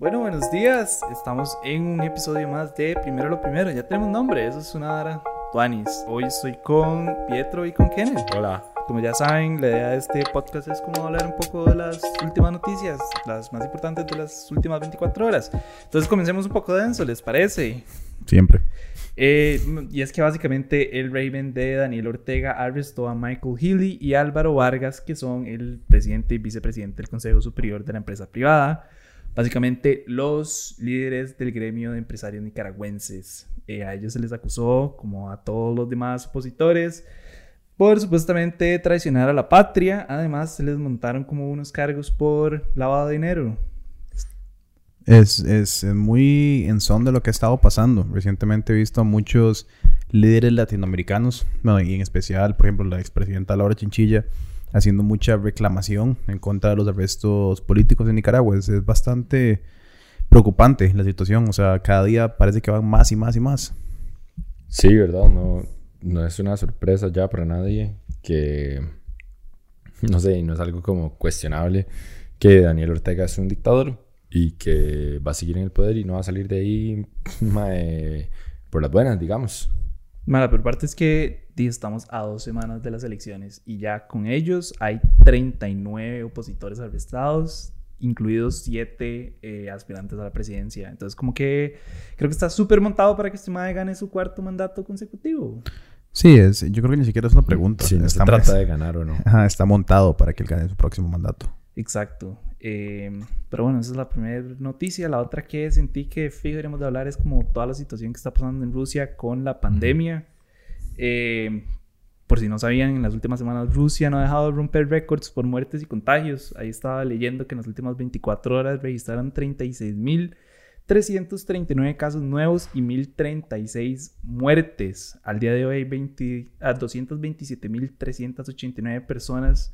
Bueno, buenos días. Estamos en un episodio más de Primero lo Primero. Ya tenemos nombre, eso es una hora. Tuanis. Hoy estoy con Pietro y con Kenneth. Hola. Como ya saben, la idea de este podcast es como hablar un poco de las últimas noticias, las más importantes de las últimas 24 horas. Entonces comencemos un poco denso, ¿les parece? Siempre. Eh, y es que básicamente el Raven de Daniel Ortega arrestó a Michael Healy y Álvaro Vargas, que son el presidente y vicepresidente del Consejo Superior de la empresa privada básicamente los líderes del gremio de empresarios nicaragüenses. Eh, a ellos se les acusó, como a todos los demás opositores, por supuestamente traicionar a la patria. Además, se les montaron como unos cargos por lavado de dinero. Es, es muy en son de lo que ha estado pasando. Recientemente he visto a muchos líderes latinoamericanos, y en especial, por ejemplo, la expresidenta Laura Chinchilla, haciendo mucha reclamación en contra de los arrestos políticos en Nicaragua. Es, bastante preocupante la situación. O sea, cada día parece que van más y más y más. Sí, ¿verdad? No, no es una sorpresa ya para nadie que, no sé, no es algo como cuestionable que Daniel Ortega es un dictador y que va a seguir en el poder y no va a salir de ahí por las buenas, digamos. Mala, pero parte es que estamos a dos semanas de las elecciones y ya con ellos hay 39 opositores arrestados, incluidos 7 eh, aspirantes a la presidencia. Entonces, como que creo que está súper montado para que este madre gane su cuarto mandato consecutivo. Sí, es, yo creo que ni siquiera es una pregunta. Si no se trata de ganar o no. está montado para que él gane su próximo mandato. Exacto. Eh, pero bueno, esa es la primera noticia. La otra que sentí que fijo de hablar es como toda la situación que está pasando en Rusia con la pandemia. Eh, por si no sabían, en las últimas semanas Rusia no ha dejado de romper récords por muertes y contagios. Ahí estaba leyendo que en las últimas 24 horas registraron 36.339 casos nuevos y 1.036 muertes. Al día de hoy hay 227.389 personas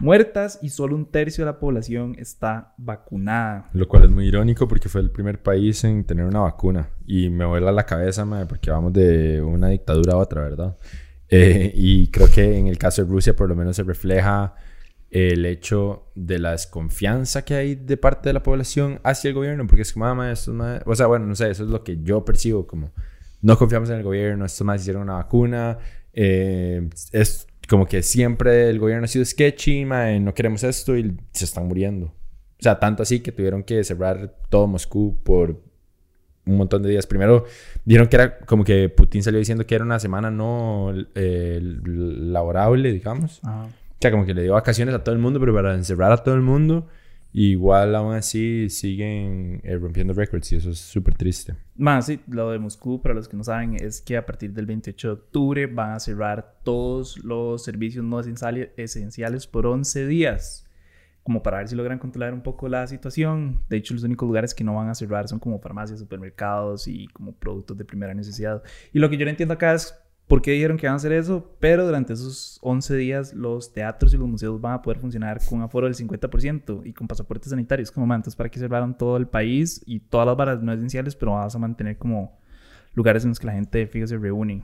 muertas y solo un tercio de la población está vacunada. Lo cual es muy irónico porque fue el primer país en tener una vacuna. Y me vuela la cabeza, madre, porque vamos de una dictadura a otra, ¿verdad? Eh, y creo que en el caso de Rusia por lo menos se refleja el hecho de la desconfianza que hay de parte de la población hacia el gobierno, porque es como, mamá, esto más... O sea, bueno, no sé, eso es lo que yo percibo como, no confiamos en el gobierno, estos más hicieron una vacuna, eh, es como que siempre el gobierno ha sido sketchy, no queremos esto y se están muriendo. O sea, tanto así que tuvieron que cerrar todo Moscú por un montón de días. Primero dijeron que era como que Putin salió diciendo que era una semana no eh, laborable, digamos. O sea, como que le dio vacaciones a todo el mundo, pero para encerrar a todo el mundo Igual aún así siguen eh, rompiendo récords y eso es súper triste. Más, sí, lo de Moscú, para los que no saben, es que a partir del 28 de octubre van a cerrar todos los servicios no esenciales por 11 días, como para ver si logran controlar un poco la situación. De hecho, los únicos lugares que no van a cerrar son como farmacias, supermercados y como productos de primera necesidad. Y lo que yo no entiendo acá es por qué dijeron que van a hacer eso, pero durante esos 11 días los teatros y los museos van a poder funcionar con un aforo del 50% y con pasaportes sanitarios como mantos para que cerraran todo el país y todas las varas no esenciales, pero vas a mantener como lugares en los que la gente, fíjese, se reúne.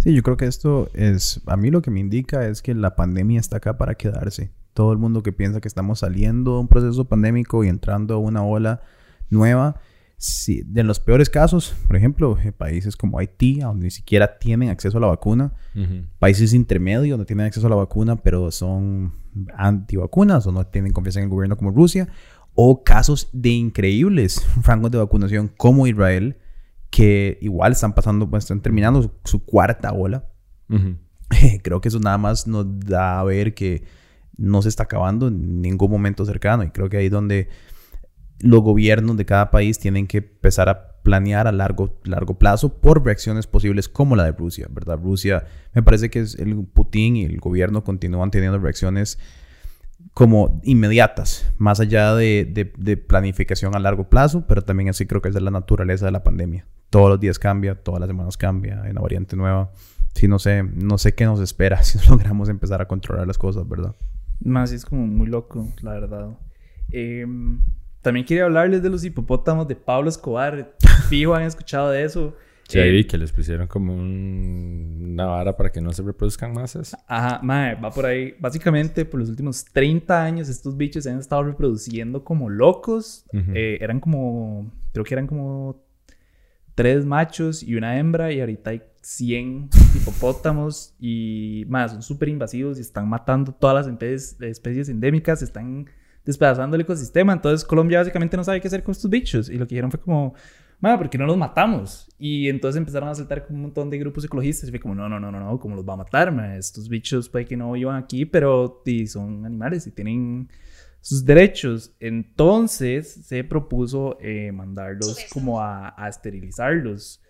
Sí, yo creo que esto es, a mí lo que me indica es que la pandemia está acá para quedarse. Todo el mundo que piensa que estamos saliendo de un proceso pandémico y entrando a una ola nueva, De los peores casos, por ejemplo, países como Haití, donde ni siquiera tienen acceso a la vacuna, países intermedios donde tienen acceso a la vacuna, pero son antivacunas o no tienen confianza en el gobierno como Rusia, o casos de increíbles rangos de vacunación como Israel, que igual están pasando, pues, están terminando su, cuarta ola. Creo que eso nada más nos da a ver que no se está acabando en ningún momento cercano, y creo que ahí donde los gobiernos de cada país tienen que empezar a planear a largo, largo plazo por reacciones posibles como la de Rusia, ¿verdad? Rusia, me parece que es el Putin y el gobierno continúan teniendo reacciones como inmediatas, más allá de, de, planificación a largo plazo, pero también así creo que es de la naturaleza de la pandemia. Todos los días cambia, todas las semanas cambia, hay una variante nueva. Sí, no sé, no sé qué nos espera si logramos empezar a controlar las cosas, ¿verdad? Más es como muy loco, la verdad. Eh, también quería hablarles de los hipopótamos de Pablo Escobar. Fijo, han escuchado de eso. Sí, Eh, vi que les pusieron como un- una vara para que no se reproduzcan masas. Ajá, mae, va por ahí. Básicamente, por los últimos 30 años, estos bichos se han estado reproduciendo como locos. Eh, eran como, creo que eran como tres machos y una hembra, y ahorita hay 100 hipopótamos y más, son súper invasivos y están matando todas las especies endémicas, están despedazando el ecosistema. Entonces, Colombia básicamente no sabe qué hacer con estos bichos. Y lo que dijeron fue como, Madre, ¿por qué no los matamos? Y entonces empezaron a saltar como un montón de grupos ecologistas. Y fue como, no, no, no, no, no, ¿cómo los va a matar? Estos bichos puede que no vivan aquí, pero y son animales y tienen sus derechos. Entonces se propuso eh, mandarlos como a, a esterilizarlos.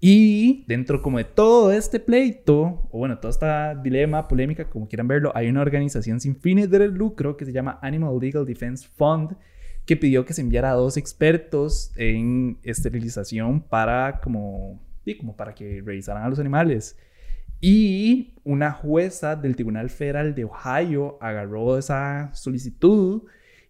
Y dentro como de todo este pleito, o bueno, todo este dilema, polémica, como quieran verlo, hay una organización sin fines de lucro que se llama Animal Legal Defense Fund, que pidió que se enviara a dos expertos en esterilización para como, sí, como para que revisaran a los animales. Y una jueza del Tribunal Federal de Ohio agarró esa solicitud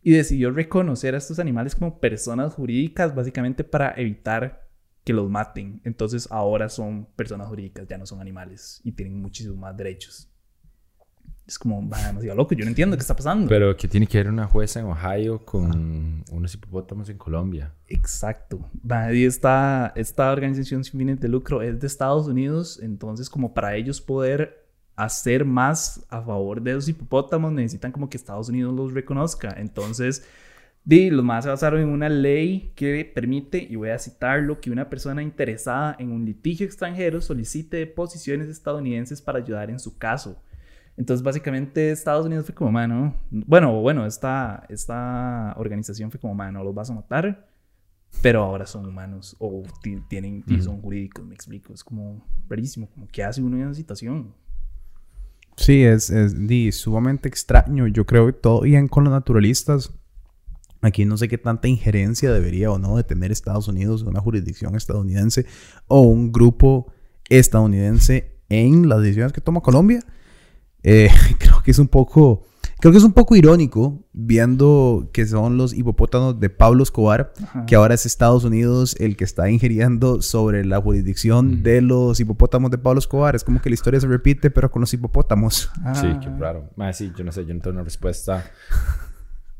y decidió reconocer a estos animales como personas jurídicas, básicamente para evitar que los maten. Entonces ahora son personas jurídicas, ya no son animales y tienen muchísimos más derechos. Es como va demasiado loco, yo no entiendo qué está pasando. Pero que tiene que ver una jueza en Ohio con unos hipopótamos en Colombia. Exacto. Y esta, esta organización sin fines de lucro es de Estados Unidos, entonces como para ellos poder hacer más a favor de los hipopótamos necesitan como que Estados Unidos los reconozca. Entonces, di, los más se basaron en una ley que permite, y voy a citarlo, que una persona interesada en un litigio extranjero solicite deposiciones estadounidenses para ayudar en su caso. Entonces, básicamente, Estados Unidos fue como, mano, bueno, bueno, esta, esta organización fue como, mano, los vas a matar, pero ahora son humanos o ti- tienen y son jurídicos, me explico. Es como rarísimo, como que hace uno en una situación. Sí, es, es di, sumamente extraño. Yo creo que todo bien con los naturalistas. Aquí no sé qué tanta injerencia debería o no de tener Estados Unidos, una jurisdicción estadounidense o un grupo estadounidense en las decisiones que toma Colombia. Eh, creo que es un poco, creo que es un poco irónico viendo que son los hipopótamos de Pablo Escobar, Ajá. que ahora es Estados Unidos el que está ingiriendo sobre la jurisdicción de los hipopótamos de Pablo Escobar. Es como que la historia se repite, pero con los hipopótamos. Sí, Ah. qué raro. Mae, sí, yo no sé, yo no tengo una respuesta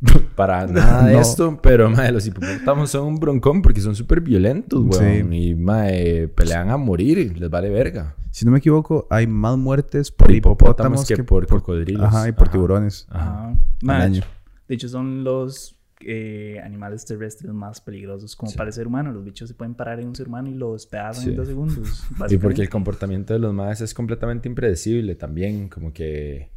para nada de No. esto, pero mae, los hipopótamos son un broncón porque son súper violentos, weón. Y mae, pelean a morir y les vale verga. Si no me equivoco, hay más muertes por Por hipopótamos hipopótamos que por cocodrilos. Ajá, y por Ajá. tiburones. Ajá. Ajá. Ma, al año. De hecho, son los eh, animales terrestres más peligrosos como Sí. para el ser humano. Los bichos se pueden parar en un ser humano y lo despedazan Sí. en dos segundos. Y porque el comportamiento de los maes es completamente impredecible también, como que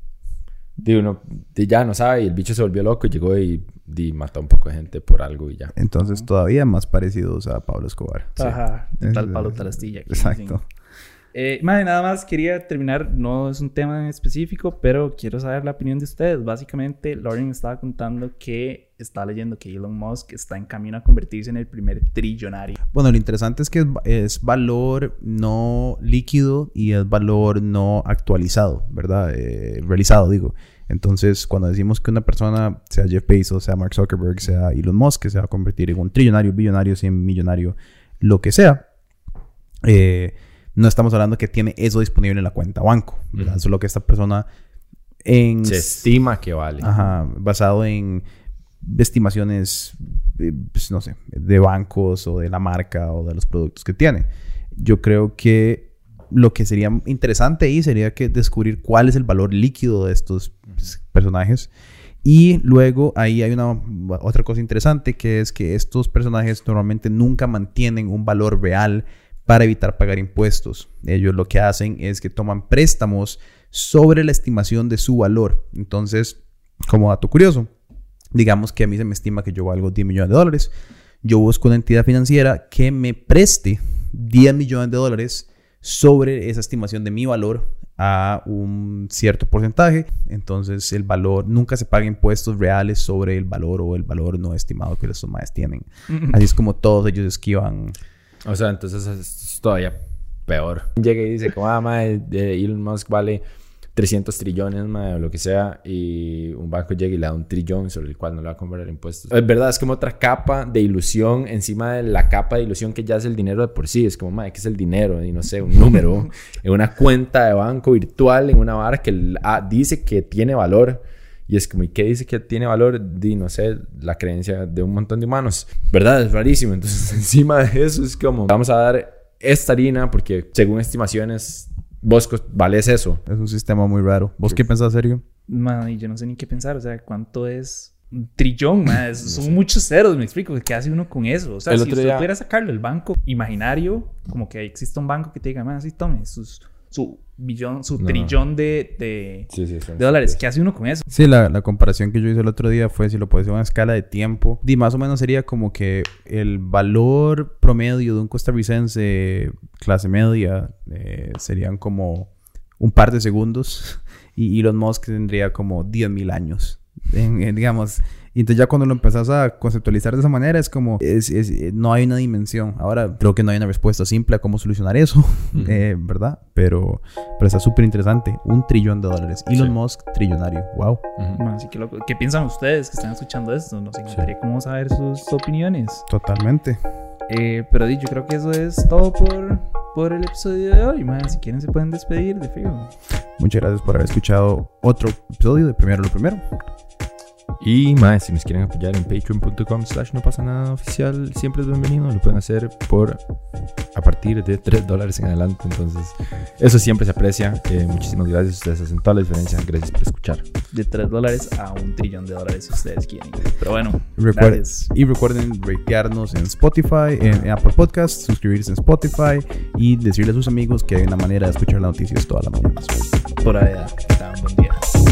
de uno de ya no sabe y el bicho se volvió loco y llegó y, y mató a un poco de gente por algo y ya. Entonces, todavía más parecidos a Pablo Escobar. Ajá, tal palo, tal astilla. Exacto. Eh, madre, nada más quería terminar, no es un tema en específico, pero quiero saber la opinión de ustedes. Básicamente, Lauren me estaba contando que está leyendo que Elon Musk está en camino a convertirse en el primer trillonario. Bueno, lo interesante es que es, es valor no líquido y es valor no actualizado, ¿verdad? Eh, realizado, digo. Entonces, cuando decimos que una persona, sea Jeff Bezos, sea Mark Zuckerberg, sea Elon Musk, que se va a convertir en un trillonario, billonario, cien millonario, lo que sea, eh, no estamos hablando que tiene eso disponible en la cuenta banco, ¿verdad? Ujú. Eso es lo que esta persona en... Se estima que vale. Ajá, basado en estimaciones, eh, pues, no sé, de bancos o de la marca o de los productos que tiene. Yo creo que lo que sería interesante ahí sería que descubrir cuál es el valor líquido de estos pues, personajes. Y luego ahí hay una otra cosa interesante que es que estos personajes normalmente nunca mantienen un valor real para evitar pagar impuestos. Ellos lo que hacen es que toman préstamos sobre la estimación de su valor. Entonces, como dato curioso, digamos que a mí se me estima que yo valgo 10 millones de dólares. Yo busco una entidad financiera que me preste 10 millones de dólares sobre esa estimación de mi valor a un cierto porcentaje. Entonces el valor, nunca se paga impuestos reales sobre el valor o el valor no estimado que los demás tienen. Así es como todos ellos esquivan. O sea, entonces es todavía peor. Llega y dice como, ah, mae, eh, Elon Musk vale 300 trillones, mae, o lo que sea, y un banco llega y le da un trillón sobre el cual no le va a cobrar impuestos. Es verdad, es como otra capa de ilusión encima de la capa de ilusión que ya es el dinero de por sí. Es como, mae, ¿qué es el dinero? Y no sé, un número en una cuenta de banco virtual, en una barra que ah, dice que tiene valor. Y es como, ¿y qué dice que tiene valor? Di, no sé, la creencia de un montón de humanos. ¿Verdad? Es rarísimo. Entonces, encima de eso es como, vamos a dar esta harina porque según estimaciones, vos vales eso. Es un sistema muy raro. ¿Vos qué pensás, Sergio? Man, yo no sé ni qué pensar. O sea, ¿cuánto es un trillón? Man? Son muchos ceros, me explico. ¿Qué hace uno con eso? O sea, si usted pudiera sacarlo del banco imaginario, como que existe un banco que te diga, man, así tome sus su billón, su trillón de, de, de dólares. ¿Qué hace uno con eso? Sí, la, la, comparación que yo hice el otro día fue si lo puedes hacer a una escala de tiempo. Y más o menos sería como que el valor promedio de un costarricense clase media eh, serían como un par de segundos. Y Elon Musk tendría como 10.000 años. en, digamos, y entonces ya cuando lo empezás a conceptualizar de esa manera es como, es, no hay una dimensión. Ahora creo que no hay una respuesta simple a cómo solucionar eso, eh, ¿verdad? Pero, pero está súper interesante. Un trillón de dólares. Elon Musk, trillonario. Wow. Así que ¿Qué piensan ustedes que están escuchando esto? Nos encantaría cómo saber sus opiniones. Totalmente. Eh, pero yo creo que eso es todo por, por el episodio de hoy. Man. Si quieren se pueden despedir de feo. Muchas gracias por haber escuchado otro episodio de Primero lo Primero. Y más, si nos quieren apoyar en patreon.com slash no pasa nada oficial, siempre es bienvenido. Lo pueden hacer por a partir de 3 dólares en adelante. Entonces, eso siempre se aprecia. Eh, muchísimas gracias. Ustedes hacen toda la diferencia. Gracias por escuchar. De 3 dólares a un trillón de dólares si ustedes quieren. Pero bueno, gracias. Y recuerden ratearnos en Spotify, en, Apple Podcasts, suscribirse en Spotify y decirle a sus amigos que hay una manera de escuchar las noticias todas las mañanas. Por allá. Buen día.